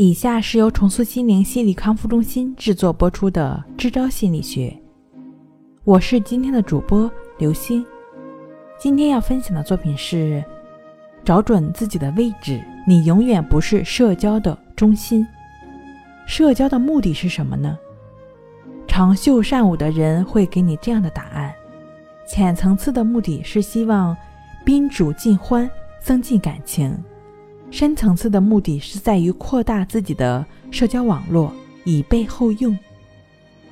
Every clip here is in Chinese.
以下是由重塑心灵心理康复中心制作播出的《支招心理学》，我是今天的主播刘欣。今天要分享的作品是：找准自己的位置，你永远不是社交的中心。社交的目的是什么呢？长袖善舞的人会给你这样的答案：浅层次的目的是希望宾主尽欢，增进感情。深层次的目的是在于扩大自己的社交网络，以备后用。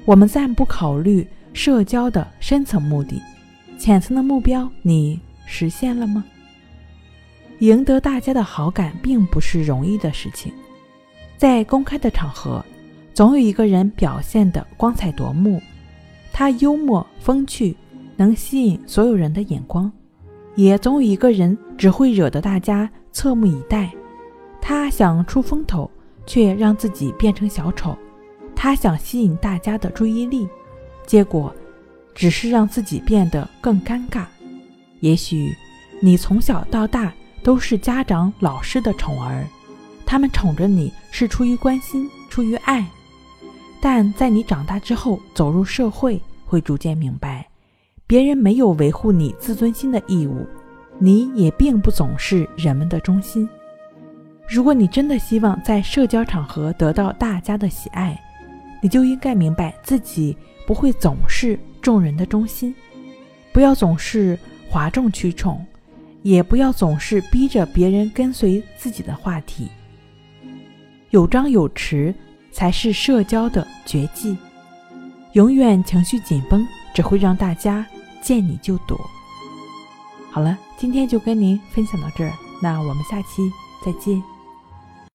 我们暂不考虑社交的深层目的，浅层的目标你实现了吗？赢得大家的好感并不是容易的事情。在公开的场合，总有一个人表现得光彩夺目，他幽默风趣，能吸引所有人的眼光；也总有一个人只会惹得大家。侧目以待，他想出风头，却让自己变成小丑；他想吸引大家的注意力，结果只是让自己变得更尴尬。也许你从小到大都是家长、老师的宠儿，他们宠着你是出于关心、出于爱，但在你长大之后走入社会，会逐渐明白，别人没有维护你自尊心的义务。你也并不总是人们的中心。如果你真的希望在社交场合得到大家的喜爱，你就应该明白自己不会总是众人的中心。不要总是哗众取宠，也不要总是逼着别人跟随自己的话题。有张有弛才是社交的绝技。永远情绪紧绷，只会让大家见你就躲。好了，今天就跟您分享到这儿，那我们下期再见。